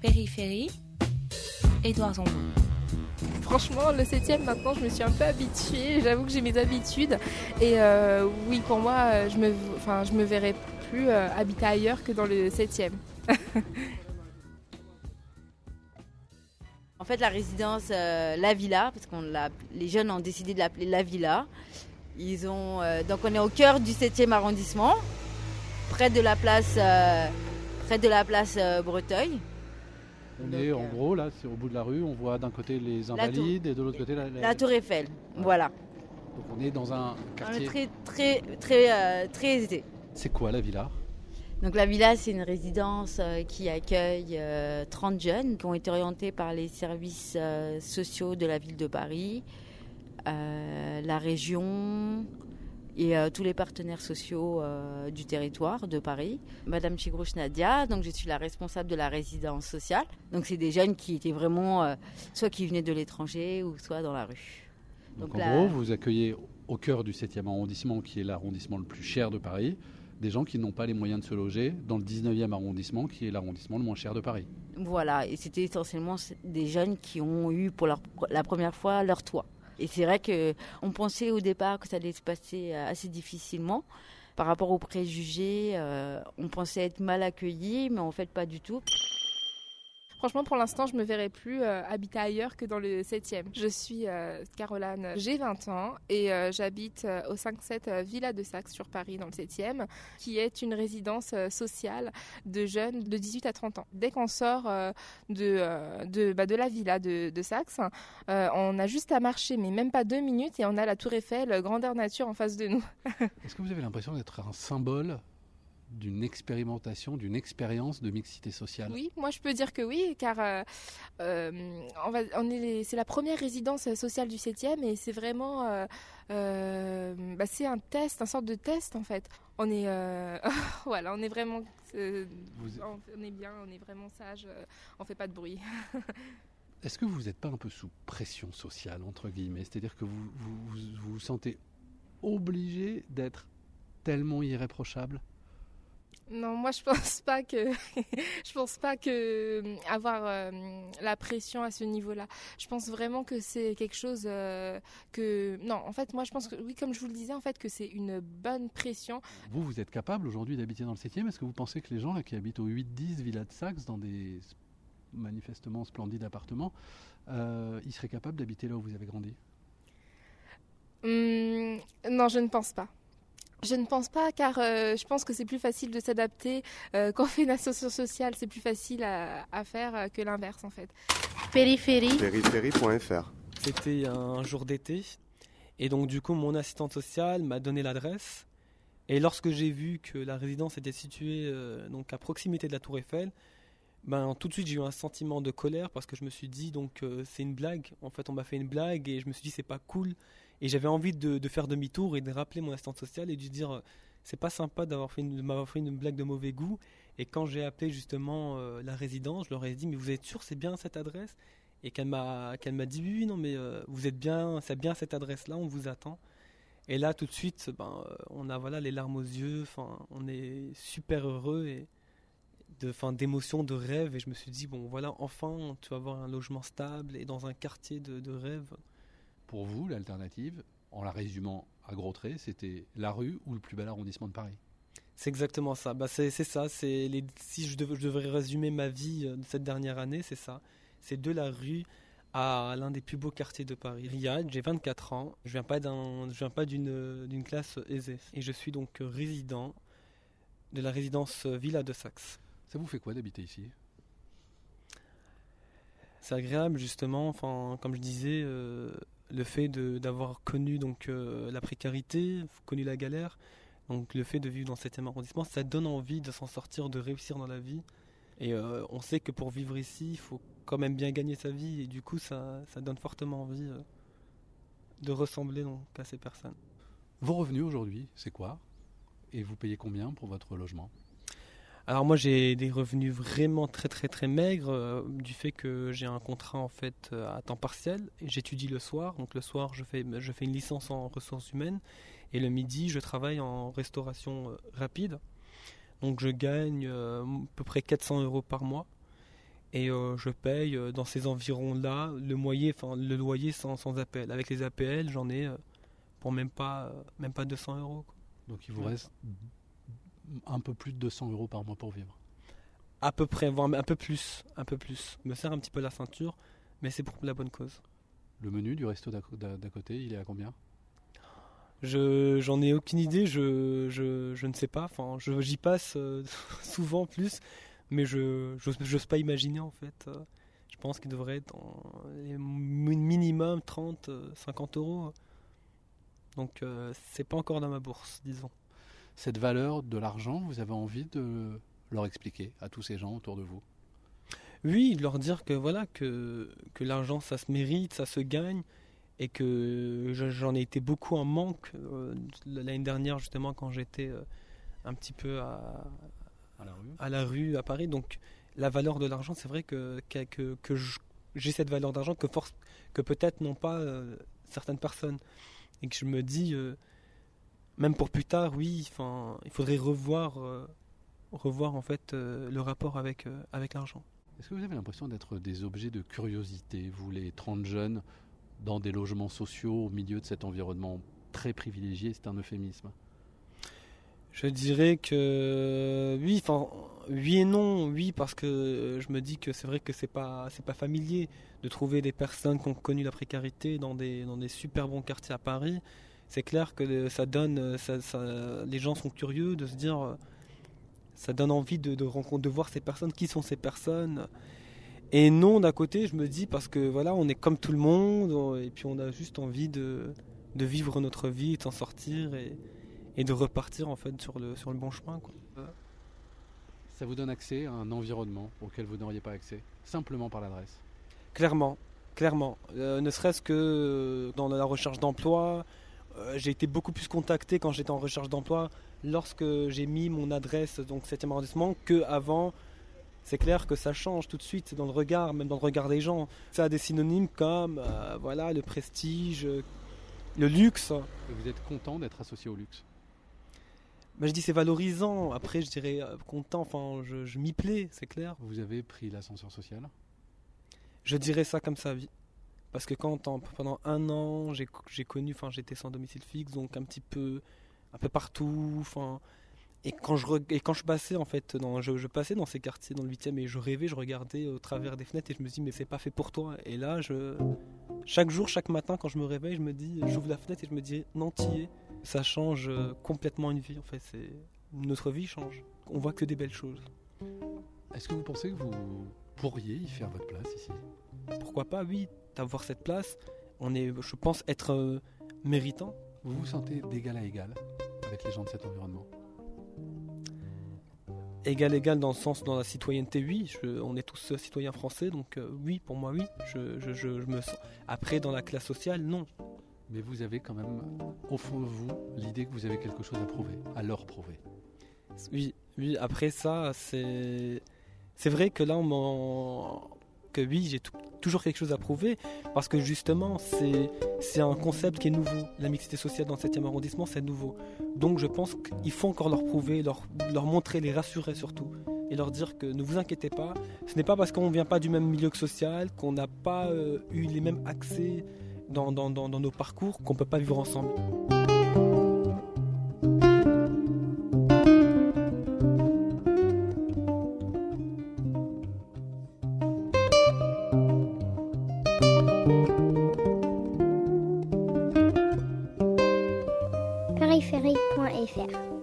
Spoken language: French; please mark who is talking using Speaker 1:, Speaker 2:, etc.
Speaker 1: Périphérie, Édouard Zombo.
Speaker 2: Franchement, le 7 maintenant, je me suis un peu habituée. J'avoue que j'ai mes habitudes. Et euh, oui, pour moi, je me, enfin, je me verrais plus euh, habiter ailleurs que dans le 7
Speaker 3: En fait, la résidence euh, La Villa, parce que les jeunes ont décidé de l'appeler La Villa. Ils ont, euh, donc on est au cœur du 7e arrondissement, près de la place, près de la place Breteuil.
Speaker 4: On est en gros là, c'est au bout de la rue, on voit d'un côté les invalides et de l'autre côté la,
Speaker 3: la, Tour Eiffel. Voilà.
Speaker 4: Donc on est dans un quartier.
Speaker 3: très très très très aisé.
Speaker 4: C'est quoi la villa?
Speaker 3: Donc la villa, c'est une résidence euh, qui accueille 30 euh, jeunes qui ont été orientés par les services euh, sociaux de la ville de Paris, la région et tous les partenaires sociaux du territoire de Paris. Madame Chigrouche Nadia, donc je suis la responsable de la résidence sociale. Donc c'est des jeunes qui étaient vraiment soit qui venaient de l'étranger ou soit dans la rue.
Speaker 4: Donc, en gros, vous accueillez au cœur du 7e arrondissement, qui est l'arrondissement le plus cher de Paris, des gens qui n'ont pas les moyens de se loger dans le 19e arrondissement, qui est l'arrondissement le moins cher de Paris.
Speaker 3: Voilà, et c'était essentiellement des jeunes qui ont eu pour la première fois leur toit. Et c'est vrai qu'on pensait au départ que ça allait se passer assez difficilement. Par rapport aux préjugés, euh, on pensait être mal accueillis, mais en fait pas du tout.
Speaker 2: Franchement, pour l'instant, je me verrai plus euh, habiter ailleurs que dans le 7e. Je suis euh, Caroline, j'ai 20 ans et euh, j'habite au 5-7 Villa de Saxe sur Paris dans le 7e, qui est une résidence sociale de jeunes de 18 à 30 ans. Dès qu'on sort de, de, bah, de, la villa de, de Saxe, on a juste à marcher, mais même pas deux minutes, et on a la Tour Eiffel, grandeur nature en face de nous.
Speaker 4: Est-ce que vous avez l'impression d'être un symbole d'une expérimentation, d'une expérience de mixité sociale
Speaker 2: Oui, moi je peux dire que oui, car euh, euh, on va, on est c'est la première résidence sociale du 7e et c'est vraiment, euh, bah, c'est un test, un sorte de test en fait. On est, voilà, on est vraiment, on est bien, on est vraiment sage, on fait pas de bruit.
Speaker 4: Est-ce que vous n'êtes pas un peu sous pression sociale, entre guillemets? C'est-à-dire que vous vous, vous vous sentez obligé d'être tellement irréprochable?
Speaker 2: Non, moi je pense pas que je pense pas que euh, avoir euh, la pression à ce niveau-là. Je pense vraiment que c'est quelque chose euh, que non, en fait moi je pense que oui comme je vous le disais en fait que c'est une bonne pression.
Speaker 4: Vous vous êtes capable aujourd'hui d'habiter dans le 7e Est-ce que vous pensez que les gens là qui habitent au 8-10 Villa de Saxe dans des manifestement splendides appartements, ils seraient capables d'habiter là où vous avez grandi?
Speaker 2: Hum, Non, je ne pense pas. Je ne pense pas, car euh, je pense que c'est plus facile de s'adapter euh, quand on fait une association sociale. C'est plus facile à, faire euh, que l'inverse, en fait.
Speaker 1: Périphérie.
Speaker 5: Périphérie.fr.
Speaker 6: C'était un jour d'été, et donc du coup, mon assistante sociale m'a donné l'adresse. Et lorsque j'ai vu que la résidence était située donc à proximité de la Tour Eiffel, ben tout de suite j'ai eu un sentiment de colère parce que je me suis dit donc c'est une blague. En fait, on m'a fait une blague et je me suis dit c'est pas cool et j'avais envie de, faire demi-tour et de rappeler mon assistante sociale et de dire euh, c'est pas sympa d'avoir fait une, m'avoir fait une blague de mauvais goût. Et quand j'ai appelé justement euh, la résidence, je leur ai dit mais vous êtes sûr c'est bien cette adresse? Et qu'elle m'a qu'elle m'a dit oui non mais euh, vous êtes bien c'est bien cette adresse là on vous attend. Et là tout de suite ben on a voilà les larmes aux yeux, enfin on est super heureux et de fin d'émotion de rêve et je me suis dit bon voilà enfin tu vas avoir un logement stable et dans un quartier de, de rêve
Speaker 4: pour vous, l'alternative, en la résumant à gros traits, c'était la rue ou le plus bel arrondissement de Paris?
Speaker 6: C'est exactement ça. Bah, c'est ça. Les, si je, devrais résumer ma vie euh, de cette dernière année, c'est ça. C'est de la rue à l'un des plus beaux quartiers de Paris. Riyad, j'ai 24 ans. Je viens pas je viens pas d'une classe aisée. Et je suis donc résident de la résidence Villa de Saxe.
Speaker 4: Ça vous fait quoi d'habiter ici?
Speaker 6: C'est agréable justement. Enfin, comme je disais. Euh, le fait d'avoir connu donc euh, la précarité, connu la galère, donc le fait de vivre dans le 7e arrondissement, ça donne envie de s'en sortir, de réussir dans la vie. Et euh, on sait que pour vivre ici, il faut quand même bien gagner sa vie, et du coup, ça, ça donne fortement envie euh, de ressembler donc, à ces personnes.
Speaker 4: Vos revenus aujourd'hui, c'est quoi? Et vous payez combien pour votre logement?
Speaker 6: Alors moi j'ai des revenus vraiment très très très maigres euh, du fait que j'ai un contrat en fait euh, à temps partiel j'étudie le soir. Donc le soir je fais je fais une licence en ressources humaines et le midi je travaille en restauration euh, rapide. Donc je gagne à peu près 400 euros par mois Et je paye dans ces environs-là le, le loyer sans, sans appel. Avec les APL, j'en ai pour même pas, même pas 200 euros.
Speaker 4: Donc il vous reste un peu plus de 200 euros par mois pour vivre.
Speaker 6: À peu près, voire un peu plus. Un peu plus. Me serre un petit peu la ceinture, mais c'est pour la bonne cause.
Speaker 4: Le menu du resto d'à côté, il est à combien?
Speaker 6: Je j'en ai aucune idée, je, je, je ne sais pas. Enfin, je- j'y passe euh, souvent plus, mais je j'ose pas imaginer en fait. Euh, Je pense qu'il devrait être minimum 30, euh, 50 euros. Donc euh, c'est pas encore dans ma bourse, disons.
Speaker 4: Cette valeur de l'argent, vous avez envie de leur expliquer à tous ces gens autour de vous?
Speaker 6: Oui, leur dire que voilà que, que l'argent ça se mérite, ça se gagne et que je- j'en ai été beaucoup en manque euh, l'année dernière justement quand j'étais euh, un petit peu à,
Speaker 4: à la rue
Speaker 6: à la rue à Paris. Donc la valeur de l'argent, c'est vrai que, que, que- j'ai cette valeur d'argent que, force, que peut-être n'ont pas euh, certaines personnes. Et que je me dis, même pour plus tard, oui, enfin, il faudrait revoir, euh, revoir en fait euh, le rapport avec, euh, avec l'argent.
Speaker 4: Est-ce que vous avez l'impression d'être des objets de curiosité, vous les 30 jeunes, dans des logements sociaux au milieu de cet environnement très privilégié? C'est un euphémisme.
Speaker 6: Je dirais que oui, enfin oui et non, oui parce que je me dis que c'est vrai que c'est pas c'est pas familier de trouver des personnes qui ont connu la précarité dans des dans des super bons quartiers à Paris. C'est clair que ça donne ça, ça- les gens sont curieux de se dire euh, ça donne envie de de rencontrer de voir ces personnes qui sont ces personnes. Et non d'un côté, je me dis parce que voilà, on est comme tout le monde et puis on a juste envie de de vivre notre vie, de s'en sortir et et de repartir en fait sur le, sur le bon chemin. Quoi.
Speaker 4: Ça vous donne accès à un environnement auquel vous n'auriez pas accès, simplement par l'adresse?
Speaker 6: Clairement, clairement. Euh, ne serait-ce que euh, dans la recherche d'emploi, euh, j'ai été beaucoup plus contacté quand j'étais en recherche d'emploi lorsque j'ai mis mon adresse, donc 7e arrondissement, que avant. C'est clair que ça change tout de suite, dans le regard, même dans le regard des gens. Ça a des synonymes comme euh, voilà, le prestige, euh, le luxe.
Speaker 4: Et vous êtes content d'être associé au luxe?
Speaker 6: Mais je dis c'est valorisant. Après, je dirais euh, content. Enfin, je, je m'y plais, c'est clair.
Speaker 4: Vous avez pris l'ascenseur social?
Speaker 6: Je dirais ça comme ça, oui. Parce que quand pendant un an, j'ai connu, enfin j'étais sans domicile fixe, donc un petit peu, un peu partout, enfin. Et quand je re- et quand je passais en fait, dans, je, je passais dans ces quartiers, dans le 8e, et je rêvais, je regardais au travers des fenêtres et je me dis mais c'est pas fait pour toi. Et là, je, chaque jour, chaque matin, quand je me réveille, je me dis, j'ouvre la fenêtre et je me dis non t'y. Ça change euh, complètement une vie. En fait, c'est notre vie change. On voit que des belles choses.
Speaker 4: Est-ce que vous pensez que vous pourriez y faire votre place ici?
Speaker 6: Pourquoi pas, oui, d'avoir cette place. On est, je pense, être euh, méritant.
Speaker 4: Vous vous sentez d'égal à égal avec les gens de cet environnement?
Speaker 6: Égal, égal dans le sens, dans la citoyenneté, oui. je- on est tous euh, citoyens français, donc euh, oui, pour moi, oui. Je, je- je- me sens. Après, dans la classe sociale, non.
Speaker 4: Mais vous avez quand même, au fond de vous, l'idée que vous avez quelque chose à prouver, à leur prouver.
Speaker 6: Oui, oui. Après ça, c'est, c'est vrai que là, on oui, j'ai tou- toujours quelque chose à prouver, parce que justement, c'est, un concept qui est nouveau. La mixité sociale dans le 7e arrondissement, c'est nouveau. Donc, je pense qu'il faut encore leur prouver, leur, montrer, les rassurer surtout, et leur dire que ne vous inquiétez pas, ce n'est pas parce qu'on ne vient pas du même milieu que social, qu'on n'a pas euh, eu les mêmes accès dans, dans nos parcours, qu'on ne peut pas vivre ensemble.
Speaker 5: périphérie.fr